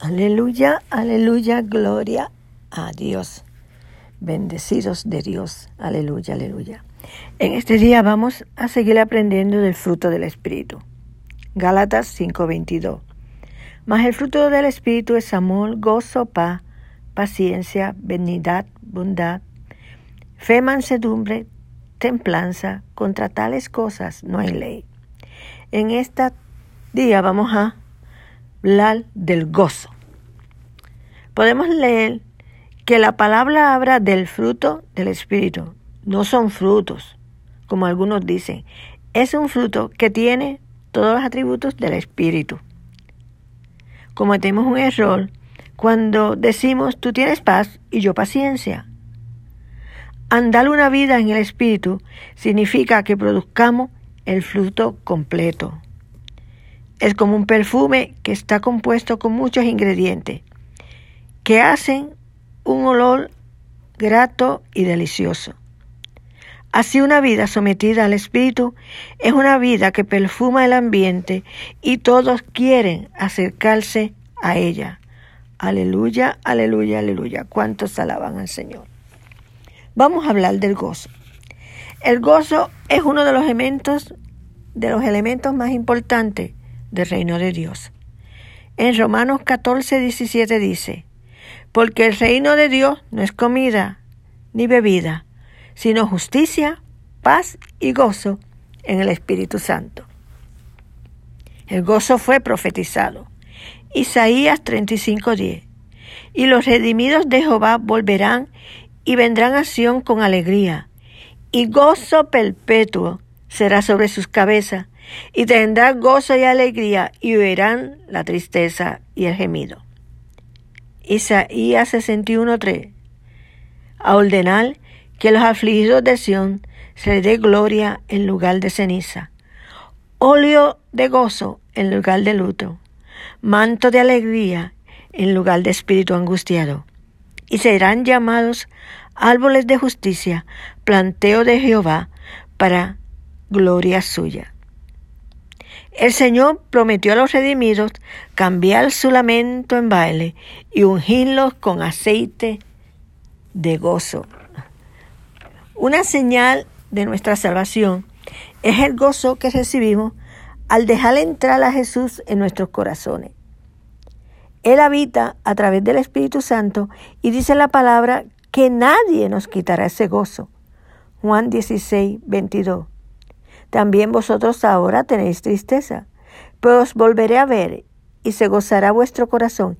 Aleluya, aleluya, gloria a Dios. Bendecidos de Dios. Aleluya, aleluya. En este día vamos a seguir aprendiendo del fruto del Espíritu. Gálatas 5:22. Mas el fruto del Espíritu es amor, gozo, paz, paciencia, benignidad, bondad, fe, mansedumbre, templanza. Contra tales cosas no hay ley. En este día vamos a hablar del gozo. Podemos leer que la palabra habla del fruto del Espíritu. No son frutos, como algunos dicen. Es un fruto que tiene todos los atributos del Espíritu. Cometemos un error cuando decimos tú tienes paz y yo paciencia. Andar una vida en el Espíritu significa que produzcamos el fruto completo. Es como un perfume que está compuesto con muchos ingredientes que hacen un olor grato y delicioso. Así una vida sometida al Espíritu es una vida que perfuma el ambiente y todos quieren acercarse a ella. Aleluya, aleluya, aleluya. ¿Cuántos alaban al Señor? Vamos a hablar del gozo. El gozo es uno de los elementos de los elementos más importantes del reino de Dios. En Romanos 14, 17 dice, porque el reino de Dios no es comida ni bebida, sino justicia, paz y gozo en el Espíritu Santo. El gozo fue profetizado. Isaías 35:10. Y los redimidos de Jehová volverán y vendrán a Sión con alegría, y gozo perpetuo será sobre sus cabezas, y tendrán gozo y alegría, y oirán la tristeza y el gemido. Isaías 61:3. A ordenar que los afligidos de Sión se dé gloria en lugar de ceniza, óleo de gozo en lugar de luto, manto de alegría en lugar de espíritu angustiado, y serán llamados árboles de justicia, planteo de Jehová para gloria suya. El Señor prometió a los redimidos cambiar su lamento en baile y ungirlos con aceite de gozo. Una señal de nuestra salvación es el gozo que recibimos al dejar entrar a Jesús en nuestros corazones. Él habita a través del Espíritu Santo y dice la palabra que nadie nos quitará ese gozo. Juan 16, 22. También vosotros ahora tenéis tristeza, pero os volveré a ver y se gozará vuestro corazón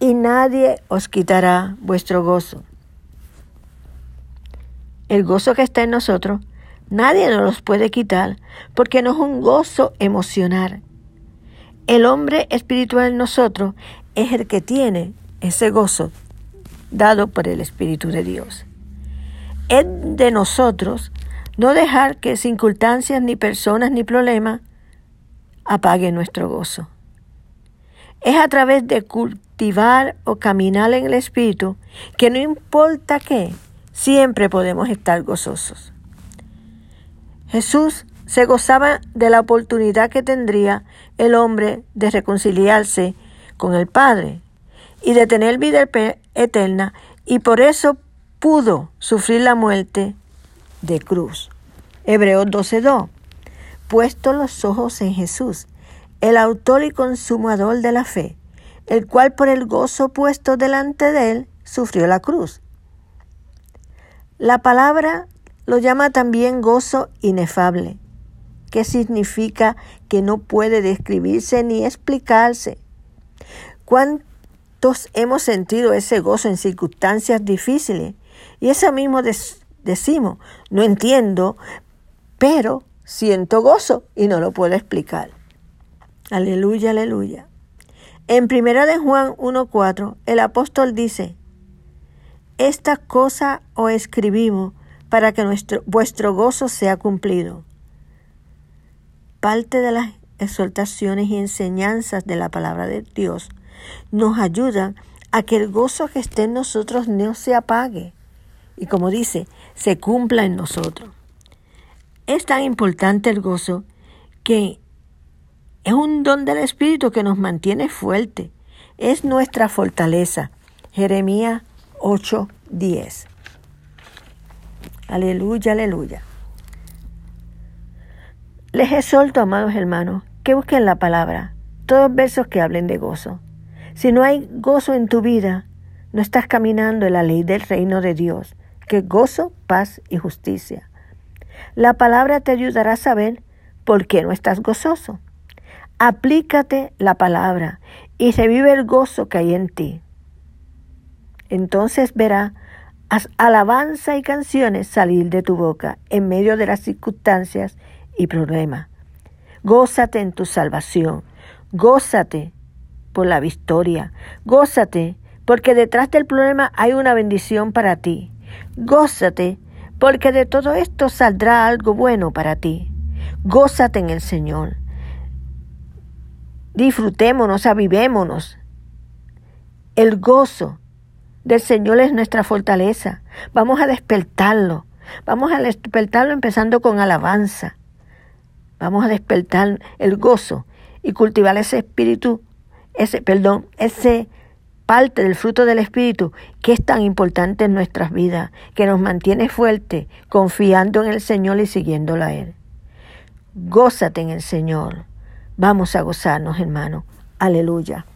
y nadie os quitará vuestro gozo. El gozo que está en nosotros, nadie nos los puede quitar porque no es un gozo emocional. El hombre espiritual en nosotros es el que tiene ese gozo dado por el Espíritu de Dios. Es de nosotros no dejar que circunstancias, ni personas, ni problemas apaguen nuestro gozo. Es a través de cultivar o caminar en el Espíritu que no importa qué, siempre podemos estar gozosos. Jesús se gozaba de la oportunidad que tendría el hombre de reconciliarse con el Padre y de tener vida eterna y por eso pudo sufrir la muerte de cruz. Hebreos 12:2. Puesto los ojos en Jesús, el autor y consumador de la fe, el cual por el gozo puesto delante de él sufrió la cruz. La palabra lo llama también gozo inefable, que significa que no puede describirse ni explicarse. ¿Cuántos hemos sentido ese gozo en circunstancias difíciles? Y eso mismo decimos, no entiendo, pero siento gozo y no lo puedo explicar. Aleluya, aleluya. En primera de Juan 1.4, el apóstol dice, Esta cosa os escribimos para que nuestro, vuestro gozo sea cumplido. Parte de las exhortaciones y enseñanzas de la palabra de Dios nos ayudan a que el gozo que esté en nosotros no se apague y como dice, se cumpla en nosotros. Es tan importante el gozo que es un don del Espíritu que nos mantiene fuerte es nuestra fortaleza. Jeremías 8:10. Aleluya, aleluya. Les exhorto, amados hermanos, que busquen la palabra, todos versos que hablen de gozo. Si no hay gozo en tu vida, no estás caminando en la ley del reino de Dios, que gozo, paz y justicia. La palabra te ayudará a saber por qué no estás gozoso. Aplícate la palabra y revive el gozo que hay en ti. Entonces verá alabanza y canciones salir de tu boca en medio de las circunstancias y problemas. Gózate en tu salvación, gózate por la victoria, gózate porque detrás del problema hay una bendición para ti. Gózate porque de todo esto saldrá algo bueno para ti. Gózate en el Señor. Disfrutémonos, avivémonos. El gozo del Señor es nuestra fortaleza. Vamos a despertarlo. Vamos a despertarlo empezando con alabanza. Vamos a despertar el gozo y cultivar ese espíritu, ese, perdón, ese parte del fruto del espíritu que es tan importante en nuestras vidas, que nos mantiene fuerte, confiando en el Señor y siguiéndolo a Él. Gózate en el Señor. Vamos a gozarnos, hermano. Aleluya.